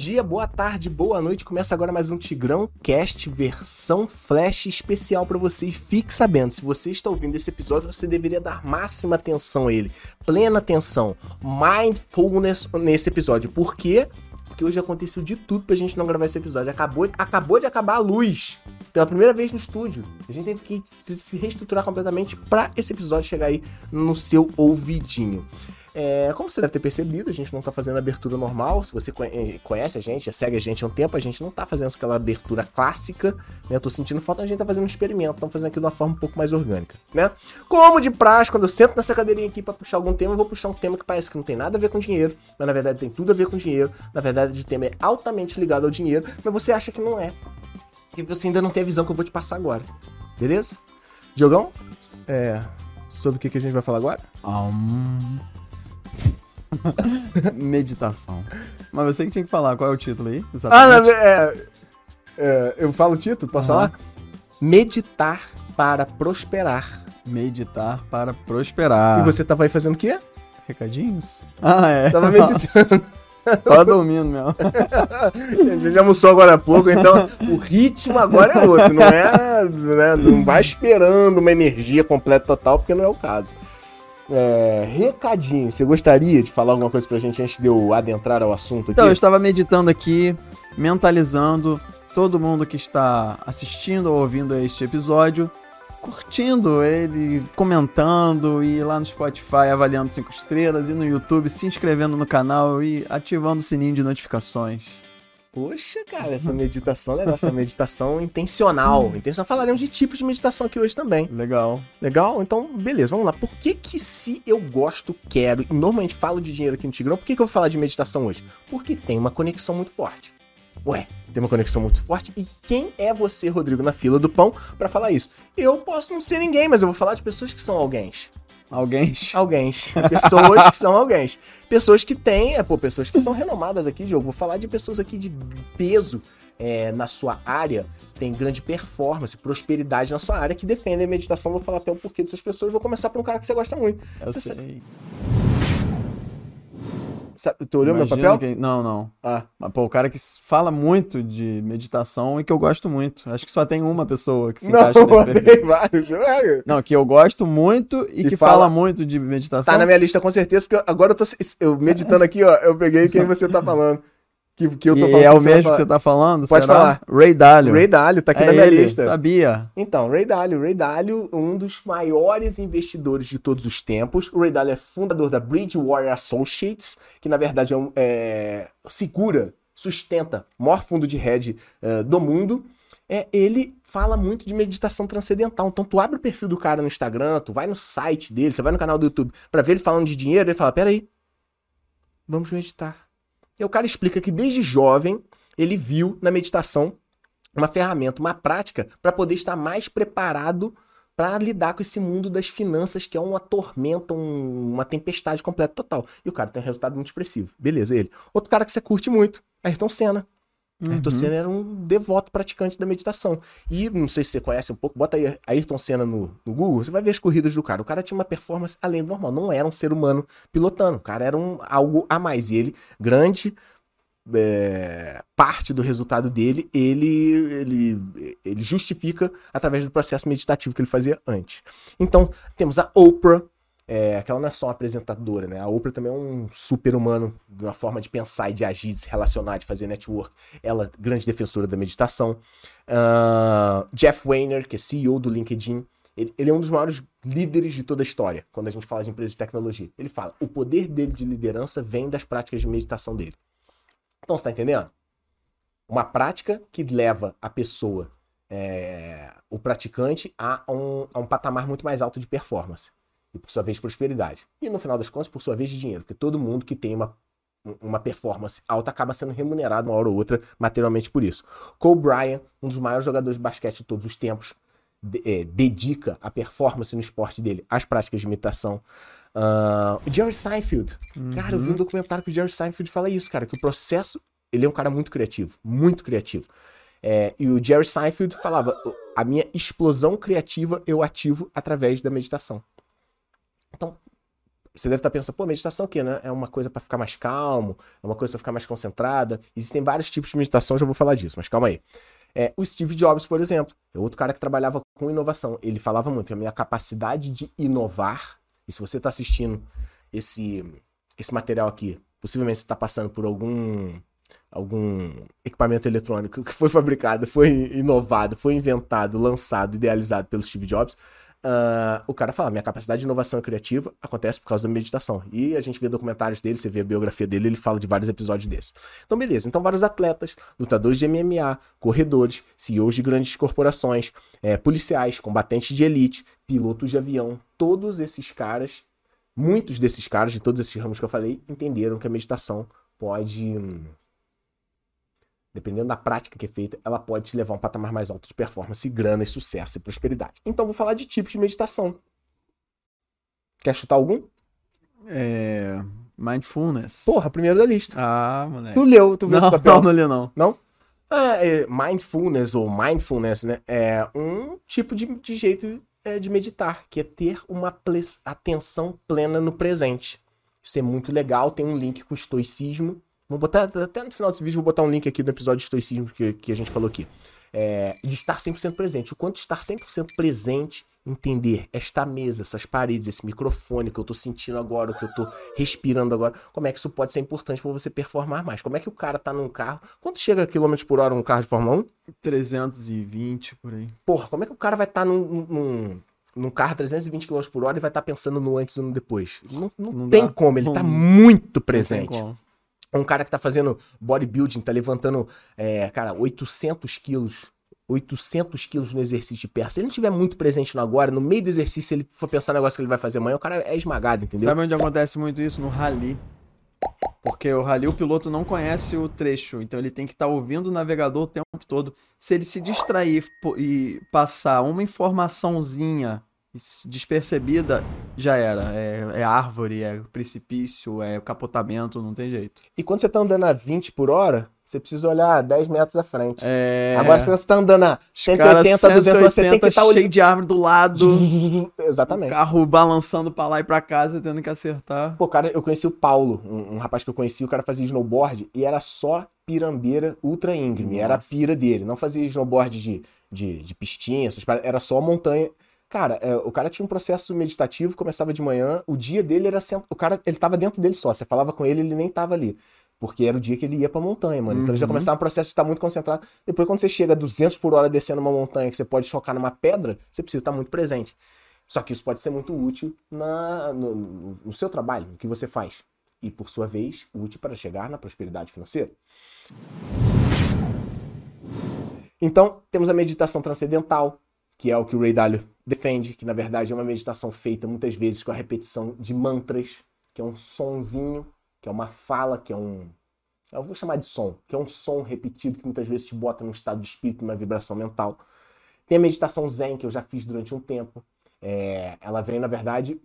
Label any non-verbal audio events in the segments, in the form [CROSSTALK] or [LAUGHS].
dia, boa tarde, boa noite. Começa agora mais um Tigrão Cast versão flash especial para você. E fique sabendo, se você está ouvindo esse episódio, você deveria dar máxima atenção a ele, plena atenção, mindfulness nesse episódio. Por quê? Porque hoje aconteceu de tudo pra gente não gravar esse episódio. Acabou, acabou de acabar a luz. Pela primeira vez no estúdio. A gente teve que se reestruturar completamente para esse episódio chegar aí no seu ouvidinho. É, como você deve ter percebido, a gente não tá fazendo abertura normal. Se você eh, conhece a gente, segue a gente há um tempo, a gente não tá fazendo aquela abertura clássica, né? Eu tô sentindo falta, a gente tá fazendo um experimento, estamos fazendo aqui de uma forma um pouco mais orgânica, né? Como de praxe, quando eu sento nessa cadeirinha aqui para puxar algum tema, eu vou puxar um tema que parece que não tem nada a ver com dinheiro, mas na verdade tem tudo a ver com dinheiro. Na verdade, o tema é altamente ligado ao dinheiro, mas você acha que não é. E você ainda não tem a visão que eu vou te passar agora. Beleza? Diogão? É. Sobre o que, que a gente vai falar agora? Um... [LAUGHS] Meditação. Mas você que tinha que falar, qual é o título aí? Exatamente. Ah, é, é, eu falo o título, posso uhum. falar? Meditar para prosperar. Meditar para prosperar. E você tava aí fazendo o quê? Recadinhos? Ah, é. Tava meditando. Tava dormindo mesmo. a [LAUGHS] gente almoçou agora há pouco, então o ritmo agora é outro, não é? Né, não vai esperando uma energia completa total, porque não é o caso. É, recadinho, você gostaria de falar alguma coisa pra gente antes de eu adentrar ao assunto aqui? Então, eu estava meditando aqui, mentalizando todo mundo que está assistindo ou ouvindo este episódio, curtindo ele, comentando e lá no Spotify avaliando cinco estrelas e no YouTube se inscrevendo no canal e ativando o sininho de notificações. Poxa, cara, essa meditação legal, essa meditação intencional. [LAUGHS] Intencional. Falaremos de tipos de meditação aqui hoje também. Legal. Legal? Então, beleza, vamos lá. Por que que se eu gosto, quero, e normalmente falo de dinheiro aqui no Tigrão, por que que eu vou falar de meditação hoje? Porque tem uma conexão muito forte. Ué, tem uma conexão muito forte. E quem é você, Rodrigo, na fila do pão, para falar isso? Eu posso não ser ninguém, mas eu vou falar de pessoas que são alguém. Alguém. [LAUGHS] Alguém. Pessoas que são alguém. Pessoas que têm, é, pô, pessoas que são renomadas aqui, Diogo. Vou falar de pessoas aqui de peso é, na sua área, tem grande performance, prosperidade na sua área, que defendem a meditação. Vou falar até o porquê dessas pessoas. Vou começar por um cara que você gosta muito. Eu você sei. Sabe... Sabe, tu olhou Imagina meu papel? Que... Não, não. Ah. Mas, pô, o cara que fala muito de meditação e que eu gosto muito. Acho que só tem uma pessoa que se não, encaixa nesse [LAUGHS] perfil. Tem vários, [LAUGHS] Não, que eu gosto muito e, e que fala... fala... muito de meditação. Tá na minha lista com certeza, porque agora eu tô eu meditando aqui, ó, eu peguei quem você tá falando que, que eu tô e falando. é o mesmo que você tá falando? Pode será? falar. Ray Dalio. Ray Dalio, tá aqui é na minha ele, lista. Sabia. Então, Ray Dalio. Ray Dalio, um dos maiores investidores de todos os tempos. O Ray Dalio é fundador da Bridgewater Associates, que na verdade é, um, é segura, sustenta o maior fundo de hedge uh, do mundo. É, ele fala muito de meditação transcendental. Então, tu abre o perfil do cara no Instagram, tu vai no site dele, você vai no canal do YouTube para ver ele falando de dinheiro, ele fala: peraí, vamos meditar e o cara explica que desde jovem ele viu na meditação uma ferramenta, uma prática para poder estar mais preparado para lidar com esse mundo das finanças que é uma tormenta, um, uma tempestade completa total. E o cara tem um resultado muito expressivo. Beleza, ele. Outro cara que você curte muito, Ayrton Senna. Uhum. Ayrton Senna era um devoto praticante da meditação. E não sei se você conhece um pouco, bota aí Ayrton Senna no, no Google, você vai ver as corridas do cara. O cara tinha uma performance além do normal, não era um ser humano pilotando, o cara era um, algo a mais. E ele, grande é, parte do resultado dele, ele, ele, ele justifica através do processo meditativo que ele fazia antes. Então, temos a Oprah, é, não é só uma apresentadora, né? A Oprah também é um super humano, de uma forma de pensar e de agir, de se relacionar, de fazer network. Ela, grande defensora da meditação. Uh, Jeff Weiner, que é CEO do LinkedIn, ele, ele, é um dos maiores líderes de toda a história, quando a gente fala de empresas de tecnologia. Ele fala, o poder dele de liderança vem das práticas de meditação dele. Então, você tá entendendo? Uma prática que leva a pessoa, é, o praticante, a um, a um patamar muito mais alto de performance e por sua vez prosperidade. E no final das contas, por sua vez, dinheiro, porque todo mundo que tem uma, uma performance alta acaba sendo remunerado uma hora ou outra materialmente por isso. Cole Bryant, um dos maiores jogadores de basquete de todos os tempos, de, é, dedica a performance no esporte dele às práticas de imitação. Uh, Jerry Seinfeld. Uhum. Cara, eu vi um documentário que o Jerry Seinfeld fala isso, cara, que o processo. Ele é um cara muito criativo, muito criativo. É, e o Jerry Seinfeld falava: a minha explosão criativa eu ativo através da meditação. Então, você deve estar pensando, pô, meditação o quê, né? É uma coisa para ficar mais calmo, é uma coisa para ficar mais concentrada. Existem vários tipos de meditação, já vou falar disso, mas calma aí. É, o Steve Jobs, por exemplo, é outro cara que trabalhava com inovação. Ele falava muito, a minha capacidade de inovar, e se você está assistindo esse, esse material aqui, possivelmente você está passando por algum algum equipamento eletrônico que foi [LAUGHS] fabricado, foi inovado, foi inventado, lançado, idealizado pelo Steve Jobs, uh, o cara fala: minha capacidade de inovação criativa acontece por causa da meditação. E a gente vê documentários dele, você vê a biografia dele, ele fala de vários episódios desses. Então, beleza. Então, vários atletas, lutadores de MMA, corredores, CEOs de grandes corporações, é, policiais, combatentes de elite, pilotos de avião, todos esses caras, muitos desses caras, de todos esses ramos que eu falei, entenderam que a meditação pode. Dependendo da prática que é feita, ela pode te levar a um patamar mais alto de performance, grana, sucesso e prosperidade. Então vou falar de tipos de meditação. Quer chutar algum? É. Mindfulness. Porra, primeiro da lista. Ah, moleque. Tu leu, tu viu não, esse papel? Não, não li não. Não? É, é, mindfulness ou mindfulness, né? É um tipo de, de jeito é, de meditar, que é ter uma atenção plena no presente. Isso é muito legal, tem um link com o estoicismo, Vou botar até no final desse vídeo, vou botar um link aqui do episódio de estoicismo que, que a gente falou aqui. É, de estar 100% presente. O quanto estar 100% presente, entender esta mesa, essas paredes, esse microfone que eu tô sentindo agora, que eu tô respirando agora, como é que isso pode ser importante para você performar mais? Como é que o cara tá num carro? Quanto chega a quilômetros por hora um carro de Fórmula 1? 320 por aí. Porra, como é que o cara vai estar tá num, num num carro 320 km por hora e vai estar tá pensando no antes e no depois. Não, não, não tem dá. como, ele está muito presente. Um cara que tá fazendo bodybuilding, tá levantando, é, cara, 800 quilos. 800 quilos no exercício de perna. Se ele não estiver muito presente no agora, no meio do exercício, ele for pensar no negócio que ele vai fazer amanhã, o cara é esmagado, entendeu? Sabe onde acontece muito isso? No rally. Porque o rally o piloto não conhece o trecho, então ele tem que estar tá ouvindo o navegador o tempo todo. Se ele se distrair e passar uma informaçãozinha despercebida, já era. É, é, árvore, é precipício, é capotamento, não tem jeito. E quando você tá andando a 20 por hora, você precisa olhar 10 metros à frente. É... Agora, se você tá andando a 180, 180 200, você tem que estar tá cheio de árvore do lado. [LAUGHS] Exatamente. Carro balançando pra lá e pra casa, tendo que acertar. Pô, cara, eu conheci o Paulo, um, um rapaz que eu conheci, o cara fazia snowboard e era só pirambeira ultra íngreme. Nossa. Era a pira dele. Não fazia snowboard de, de, de pistinha, essas era só montanha Cara, é, o cara tinha um processo meditativo, começava de manhã, o dia dele era sent... o cara, ele tava dentro dele só, você falava com ele, ele nem tava ali. Porque era o dia que ele ia pra montanha, mano. Então uhum. ele já começava um processo de estar muito concentrado. Depois, quando você chega a 200 por hora descendo uma montanha, que você pode chocar numa pedra, você precisa estar muito presente. Só que isso pode ser muito útil na, no, no seu trabalho, no que você faz. E, por sua vez, útil para chegar na prosperidade financeira. Então, temos a meditação transcendental, que é o que o Ray Dalio defende, que na verdade é uma meditação feita muitas vezes com a repetição de mantras, que é um sonzinho, que é uma fala, que é um. Eu vou chamar de som, que é um som repetido que muitas vezes te bota num estado de espírito, numa vibração mental. Tem a meditação Zen, que eu já fiz durante um tempo. É, ela vem, na verdade,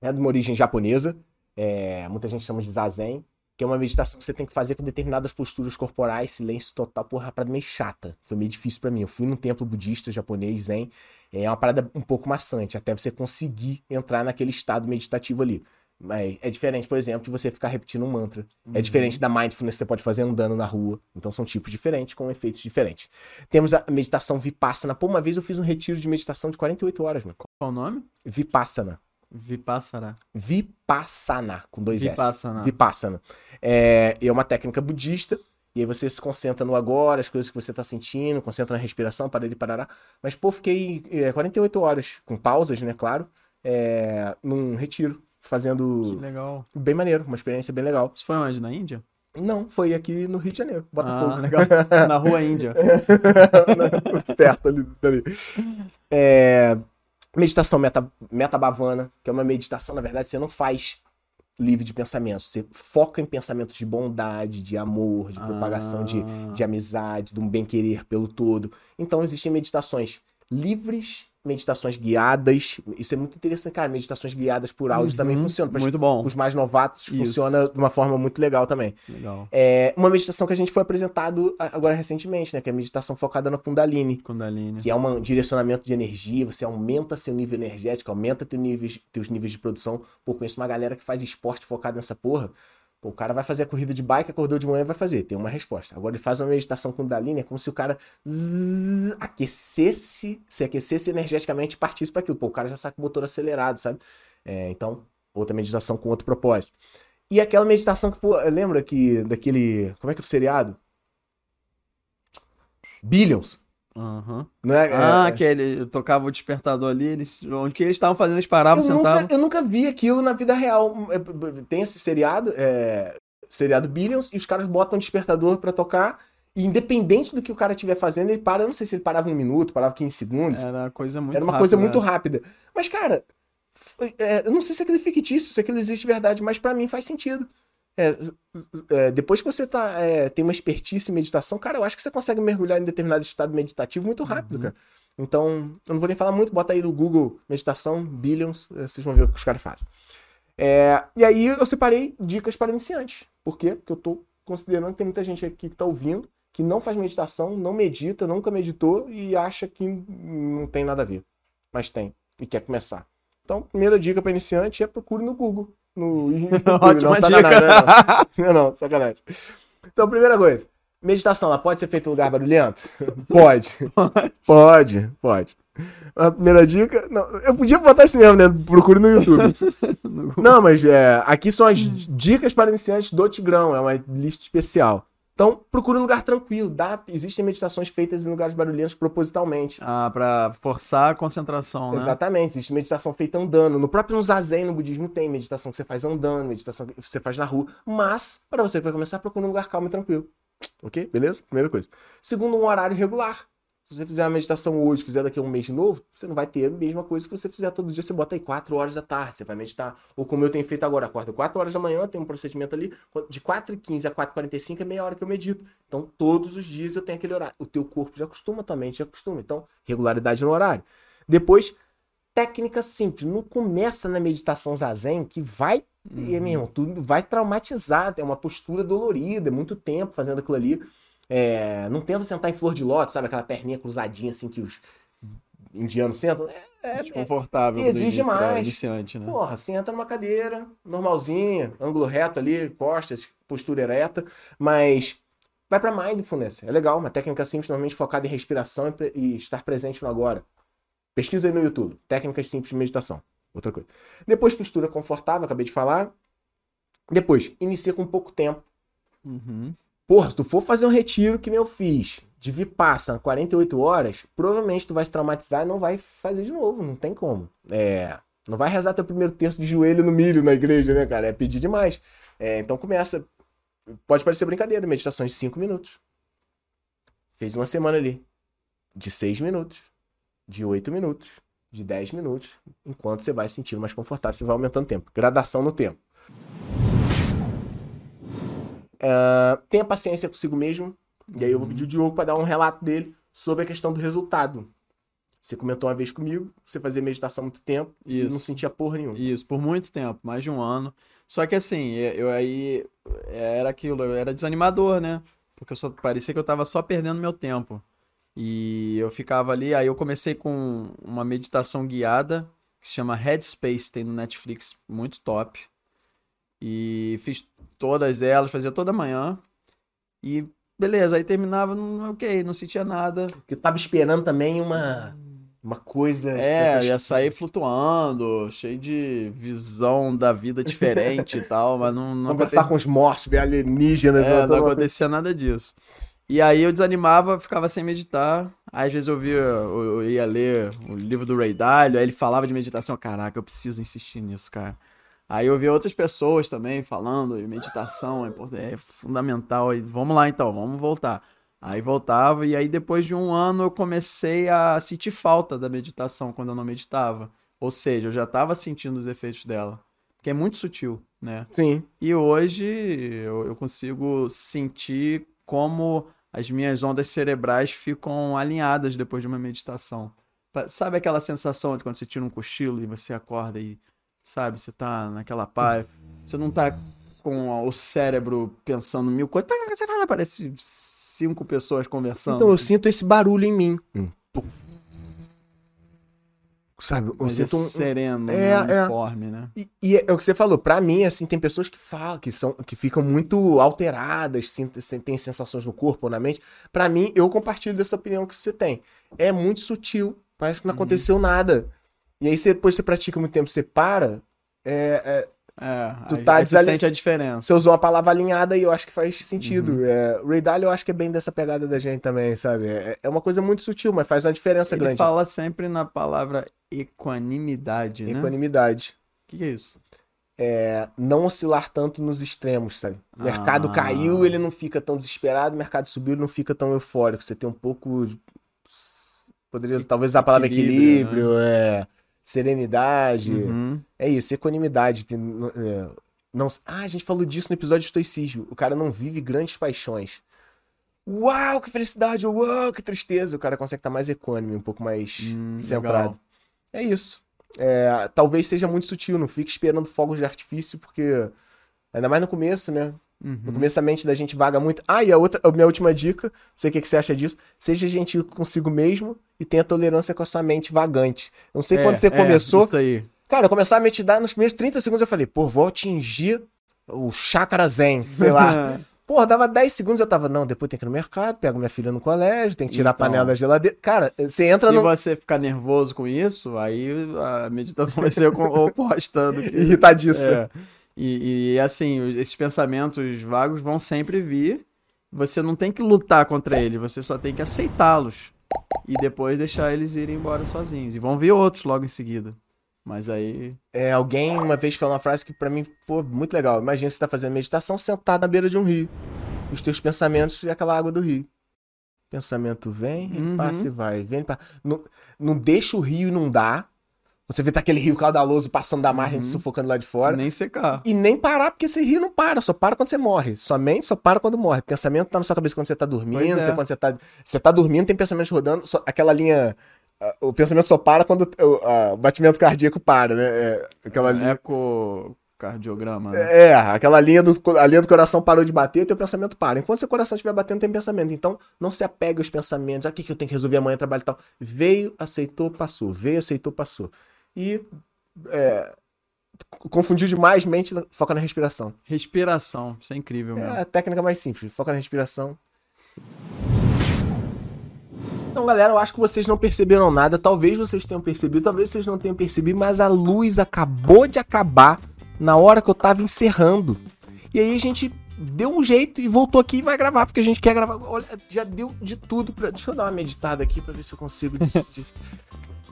é de uma origem japonesa. É, muita gente chama de Zazen que é uma meditação que você tem que fazer com determinadas posturas corporais, silêncio total, porra, uma parada meio chata. Foi meio difícil para mim. Eu fui num templo budista japonês, zen, é uma parada um pouco maçante, até você conseguir entrar naquele estado meditativo ali. Mas é diferente, por exemplo, de você ficar repetindo um mantra. É uhum. É diferente da mindfulness que você pode fazer andando na rua. Então são tipos diferentes, com efeitos diferentes. Temos a meditação Vipassana. Pô, uma vez eu fiz um retiro de meditação de 48 horas, mano. Qual o nome? Vipassana. Vipassana. Vipassana, com dois Vipassana. S. Vipassana. É, é uma técnica budista, e aí você se concentra no agora, as coisas que você tá sentindo, concentra na respiração, para ele parar. Mas, pô, fiquei é, 48 horas, com pausas, né, claro, é, num retiro, fazendo... Que legal. Bem maneiro, uma experiência bem legal. Isso foi onde? Na Índia? Não, foi aqui no Rio de Janeiro, Botafogo. Ah, legal. Na rua Índia. [LAUGHS] Perto ali. ali. É, Meditação meta, metabavana, que é uma meditação, na verdade, você não faz livre de pensamentos. Você foca em pensamentos de bondade, de amor, de propagação ah. de, de amizade, de um bem-querer pelo todo. Então, existem meditações livres meditações guiadas. Isso é muito interessante, cara. Meditações guiadas por áudio Uhum, também funcionam. Para Muito bom. os mais novatos Isso. funciona de uma forma muito legal também. Legal. É uma meditação que a gente foi apresentado agora recentemente, né? Que é a meditação focada na Kundalini. Kundalini. Que é um direcionamento de energia, você aumenta seu nível energético, aumenta teu níveis, teus níveis de produção. Pô, conheço uma galera que faz esporte focado nessa porra. Pô, o cara vai fazer a corrida de bike, acordou de manhã vai fazer. Tem uma resposta. Agora ele faz uma meditação Kundalini, é como se o cara zzz, aquecesse, se aquecesse energeticamente e partisse para aquilo. Pô, o cara já sai com o motor acelerado, sabe? É, então, outra meditação com outro propósito. E aquela meditação que, pô, lembra que daquele. Como é que é o seriado? Billions. Aham. Não é? Ah, é, que ele tocava o despertador ali, eles, onde que eles estavam fazendo, eles paravam, eu, sentavam. nunca, eu nunca vi aquilo na vida real. É, Tem esse seriado, é, seriado Billions, e os caras botam um despertador pra tocar. E independente do que o cara estiver fazendo, ele para. Eu não sei se ele parava um minuto, parava 15 segundos. Era uma coisa muito Era uma coisa rápida, muito né? rápida. Mas, cara, é, eu não sei se aquilo é fictício, se aquilo existe de verdade, mas pra mim faz sentido. É, é, depois que você tá, é, tem uma expertise em meditação, cara, eu acho que você consegue mergulhar em determinado estado meditativo muito rápido, Uhum. cara. Então, eu não vou nem falar muito, bota aí no Google meditação, Billions, é, vocês vão ver o que os caras fazem. É, e aí eu separei dicas para iniciantes. Por quê? Porque eu tô considerando que tem muita gente aqui que tá ouvindo, que não faz meditação, não medita, nunca meditou e acha que não tem nada a ver. Mas tem, e quer começar. Então, primeira dica para iniciante é procure no Google. No [LAUGHS] YouTube. Ótima não, sacanagem, Não, [LAUGHS] não, não, sacanagem. Então, primeira coisa. Meditação, ela pode ser feita em lugar barulhento? Pode. Pode, pode. A primeira dica. Não, eu podia botar isso mesmo, né? Procure no YouTube. [LAUGHS] Não, mas é, aqui são as dicas para iniciantes do Tigrão. É uma lista especial. Então, procure um lugar tranquilo. Dá, existem meditações feitas em lugares barulhentos propositalmente. Ah, pra forçar a concentração, né? Exatamente, existe meditação feita andando. No próprio Zazen, no budismo, tem meditação que você faz andando, meditação que você faz na rua. Mas, para você que vai começar, procure um lugar calmo e tranquilo. Ok? Beleza? Primeira coisa. Segundo, um horário regular. Se você fizer uma meditação hoje, fizer daqui a um mês de novo, você não vai ter a mesma coisa que você fizer todo dia. Você bota aí 4 horas da tarde, você vai meditar. Ou como eu tenho feito agora, acordo 4 horas da manhã, tem um procedimento ali, de 4h15 a 4h45 é meia hora que eu medito. Então, todos os dias eu tenho aquele horário. O teu corpo já acostuma, tua mente já acostuma. Então, regularidade no horário. Depois, técnica simples. Não começa na meditação zazen, que vai, Uhum. é, meu irmão, tudo vai traumatizar. É uma postura dolorida, é muito tempo fazendo aquilo ali. É, não tenta sentar em flor de lótus, sabe? Aquela perninha cruzadinha assim que os indianos sentam. É, é, é, Desconfortável. exige pra mais. iniciante, né? Porra, senta numa cadeira, normalzinha, ângulo reto ali, costas, postura ereta, mas vai pra mindfulness. É legal, uma técnica simples, normalmente focada em respiração e, e estar presente no agora. Pesquisa aí no YouTube, técnicas simples de meditação. Outra coisa. Depois, postura confortável, acabei de falar. Depois, inicia com pouco tempo. Uhum. Porra, se tu for fazer um retiro que nem eu fiz, de Vipassana 48 horas, provavelmente tu vai se traumatizar e não vai fazer de novo, não tem como. É, não vai rezar teu primeiro terço de joelho no milho na igreja, né, cara? É pedir demais. É, então começa. Pode parecer brincadeira, meditações de 5 minutos. Fez uma semana ali. De 6 minutos. De 8 minutos. De 10 minutos. Enquanto você vai se sentindo mais confortável, você vai aumentando o tempo. Gradação no tempo. Ah, tenha paciência consigo mesmo. E aí eu vou pedir o Diogo para dar um relato dele sobre a questão do resultado. Você comentou uma vez comigo, você fazia meditação há muito tempo e Isso. não sentia porra nenhuma. Isso, por muito tempo, mais de um ano. Só que assim, eu eu aí era aquilo, eu era desanimador, né? Porque eu só parecia que eu tava só perdendo meu tempo. E eu ficava ali, aí eu comecei com uma meditação guiada que se chama Headspace, tem no Netflix, muito top. E fiz todas elas, fazia toda manhã. E beleza, aí terminava, não, ok, não sentia nada. Porque eu tava esperando também uma, uma coisa. É, ia sair flutuando, cheio de visão da vida diferente e [LAUGHS] tal, mas não, não Conversar com os mortos, ver alienígenas. É, não acontecia nada disso. E aí eu desanimava, ficava sem meditar. Aí, às vezes eu via, eu ia ler o livro do Ray Dalio, aí ele falava de meditação. Caraca, eu preciso insistir nisso, cara. Aí eu via outras pessoas também falando de meditação, é é fundamental. E vamos lá então, vamos voltar. Aí voltava, e aí depois de um ano eu comecei a sentir falta da meditação quando eu não meditava. Ou seja, eu já estava sentindo os efeitos dela. Porque é muito sutil, né? Sim. E hoje eu, eu consigo sentir como as minhas ondas cerebrais ficam alinhadas depois de uma meditação. Sabe aquela sensação de quando você tira um cochilo e você acorda e, sabe, você tá naquela paz, você não tá com o cérebro pensando mil coisas, parece cinco pessoas conversando. Então eu assim. sinto esse barulho em mim. Hum. Sabe, eu Mas é sinto um, sereno, É, né, é. uniforme, né? E, e é o que você falou, pra mim, assim, tem pessoas que falam, que são, que ficam muito alteradas, sentem, têm sensações no corpo ou na mente. Pra mim, eu compartilho dessa opinião que você tem. É muito sutil, parece que não aconteceu nada. E aí, você, depois você pratica muito tempo, você para, é, é, É, Tu tá aí você desali- sente a diferença. você usou uma palavra alinhada e eu acho que faz sentido. É, Ray Dalio eu acho que é bem dessa pegada da gente também, sabe? É, é uma coisa muito sutil, mas faz uma diferença Ele grande. fala sempre na palavra equanimidade, né? O Equanimidade. que, que é isso? É, não oscilar tanto nos extremos, sabe? O mercado Ah. caiu, ele não fica tão desesperado, o mercado subiu, ele não fica tão eufórico. Você tem um pouco. de- Poderia talvez usar a palavra Equilíbrio, equilíbrio, é, serenidade. Uhum. É isso, equanimidade. Tem, é, não, ah, a gente falou disso no episódio de estoicismo. O cara não vive grandes paixões. Uau, que felicidade! Uau, que tristeza! O cara consegue estar mais equânime, um pouco mais Hum, centrado. legal. É isso. É, talvez seja muito sutil, não fique esperando fogos de artifício, porque. Ainda mais no começo, né? Uhum. No começo a mente da gente vaga muito. Ah, e a, outra, a minha última dica, não sei o que, que você acha disso. Seja gentil consigo mesmo e tenha tolerância com a sua mente vagante. Eu Não sei É, quando você é, começou. Isso aí. Cara, eu começava a meditar nos primeiros 30 segundos, eu falei, pô, vou atingir o chakra zen, sei lá. [LAUGHS] Porra, dava 10 segundos, eu tava, não, depois tem que ir no mercado, pego minha filha no colégio, tem que tirar Então. a panela da geladeira. Cara, você entra Se no. você ficar nervoso com isso, aí a meditação vai ser oposta do que. [LAUGHS] Irritadiço. É. E, e, assim, esses pensamentos vagos vão sempre vir. Você não tem que lutar contra eles, você só tem que aceitá-los. E depois deixar eles irem embora sozinhos. E vão vir outros logo em seguida. Mas aí. É, alguém uma vez falou uma frase que pra mim, pô, muito legal. Imagina você tá fazendo meditação sentado na beira de um rio. Os teus pensamentos e aquela água do rio. Pensamento vem, ele Uhum. passa e vai. Vem, passa. Não, não deixa o rio inundar. Você vê tá aquele rio caudaloso passando da margem, Uhum. sufocando lá de fora. Nem secar. E nem parar, porque esse rio não para, só para quando você morre. Sua mente só para quando morre. pensamento tá na sua cabeça quando você tá dormindo, é. você- quando você tá, você tá dormindo, tem pensamentos rodando, só- aquela linha. O pensamento só para quando o, o batimento cardíaco para, né? É, aquela linha. Ecocardiograma. né? É, aquela linha do, a linha do coração parou de bater, teu pensamento para. Enquanto seu coração estiver batendo, tem pensamento. Então, não se apegue aos pensamentos. Ah, o que, que eu tenho que resolver amanhã, trabalho e tal. Veio, aceitou, passou. Veio, aceitou, passou. E é, confundiu demais mente, foca na respiração. Respiração. Isso é incrível mesmo. É a técnica mais simples. Foca na respiração. Então, galera, eu acho que vocês não perceberam nada. Talvez vocês tenham percebido, talvez vocês não tenham percebido, mas a luz acabou de acabar na hora que eu tava encerrando. E aí a gente deu um jeito e voltou aqui e vai gravar, porque a gente quer gravar. Olha, já deu de tudo. Pra... Deixa eu dar uma meditada aqui pra ver se eu consigo. des- [LAUGHS] des-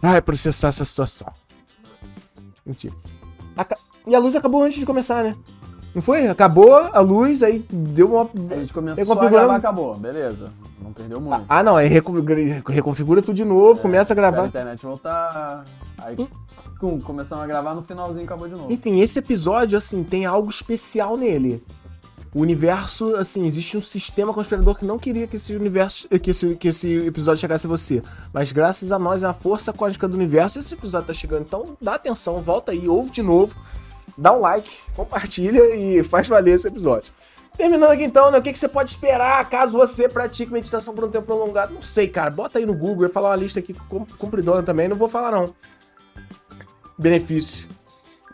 Ai, processar essa situação. Mentira. Aca- E a luz acabou antes de começar, né? Não foi? Acabou a luz, aí deu uma. A gente começou a gravar, acabou. Beleza. Não perdeu muito. Ah, não, aí reconfigura, tudo de novo, começa a gravar. a internet voltar. Aí, cum, começamos a gravar no finalzinho acabou de novo. Enfim, esse episódio, assim, tem algo especial nele. O universo, assim, existe um sistema conspirador que não queria que esse universo, que esse, que esse episódio chegasse a você. Mas graças a nós, a força cósmica do universo, esse episódio tá chegando. Então, dá atenção, volta aí, ouve de novo, dá um like, compartilha e faz valer esse episódio. Terminando aqui então, né? O que, que você pode esperar caso você pratique meditação por um tempo prolongado? Não sei, cara. Bota aí no Google. Eu ia falar uma lista aqui com- compridona também. Não vou falar, não. Benefícios.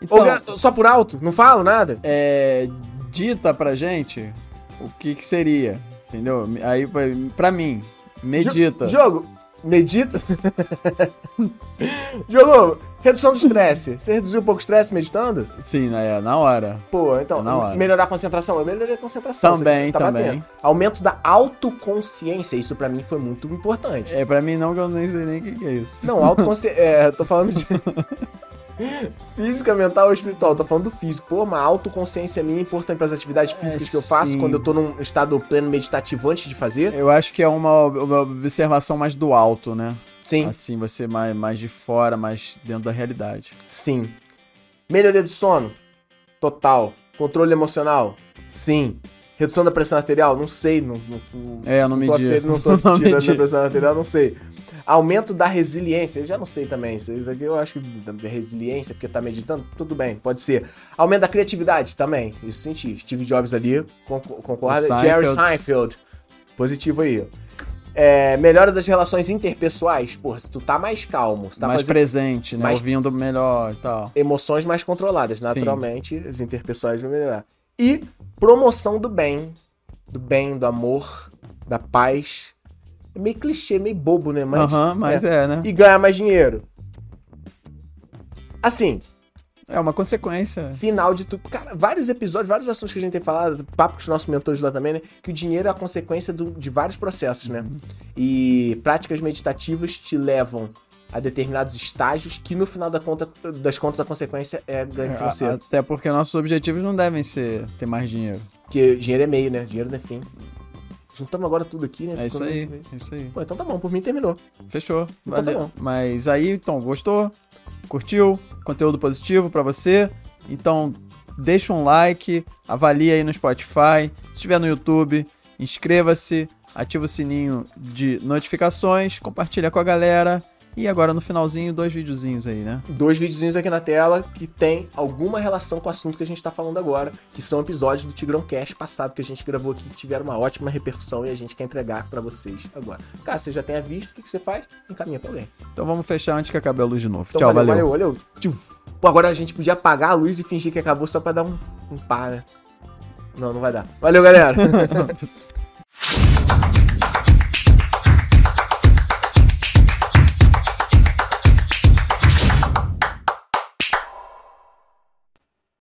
Então, Ou só por alto? Não falo nada? é, dita pra gente o que que seria, entendeu? Aí, pra- mim, medita. Jogo, medita. [LAUGHS] Jogo, redução do estresse. Você reduziu um pouco o estresse meditando? Sim, é, na hora. Pô, então, Na hora. melhorar a concentração. Eu melhorei a concentração. Também, tá também. batendo. Aumento da autoconsciência. Isso pra mim foi muito importante. É, pra mim não, que eu nem sei nem o que, que é isso. Não, autoconsciência. [LAUGHS] é, tô falando de. [LAUGHS] Física, mental ou espiritual, tô falando do físico. Pô, uma autoconsciência minha é importante para as atividades físicas que eu faço sim. quando eu tô num estado pleno meditativo antes de fazer. Eu acho que é uma, uma observação mais do alto, né? Sim, Assim, você mais, mais de fora, mais dentro da realidade. sim. Melhoria do sono? Total. Controle emocional? Sim. Redução da pressão arterial? Não sei. Não, não, não, É, eu não tô, medi. não tô [LAUGHS] Não tirando a pressão arterial, não sei. Aumento da resiliência. Eu já não sei também. Isso aqui eu acho que resiliência, porque tá meditando, tudo bem, pode ser. Aumento da criatividade também. Isso senti. Steve Jobs ali, concorda? O Jerry Seinfeld. Seinfeld. Positivo aí. É, melhora das relações interpessoais. Porra, se tu tá mais calmo, tá mais fazendo presente, né? mais- Ouvindo melhor e tal. emoções mais controladas, naturalmente, as interpessoais vão melhorar. E promoção do bem, do bem, do amor, da paz. É meio clichê, meio bobo, né? Mas, mas é. né? E ganhar mais dinheiro. Assim, É uma consequência. final de tudo. Cara, vários episódios, vários assuntos que a gente tem falado, papo com os nossos mentores lá também, né? Que o dinheiro é a consequência do- de vários processos, né? E práticas meditativas te levam a determinados estágios que no final da conta, das contas a consequência é ganho financeiro. Até porque nossos objetivos não devem ser ter mais dinheiro. Porque dinheiro é meio, né? Dinheiro não é fim. Juntamos agora tudo aqui, né? É isso aí, meio- é isso aí. Pô, então tá bom, por mim terminou. Fechou. Então tá Valeu. bom. Mas aí, então, gostou? Curtiu? Conteúdo positivo pra você? Então, deixa um like, avalie aí no Spotify. Se estiver no YouTube, inscreva-se, ativa o sininho de notificações, compartilha com a galera. E agora no finalzinho, dois videozinhos aí, né? Dois videozinhos aqui na tela que tem alguma relação com o assunto que a gente tá falando agora, que são episódios do Tigrão Cast passado que a gente gravou aqui, que tiveram uma ótima repercussão e a gente quer entregar pra vocês agora. Caso você já tenha visto, o que, que você faz? Encaminha pra alguém. Então vamos fechar antes que acabe a luz de novo. Então, Tchau, valeu, valeu. valeu, valeu. Tchau. Pô, agora a gente podia apagar a luz e fingir que acabou só pra dar um, um pá, né? Não, não vai dar. Valeu, galera. [LAUGHS]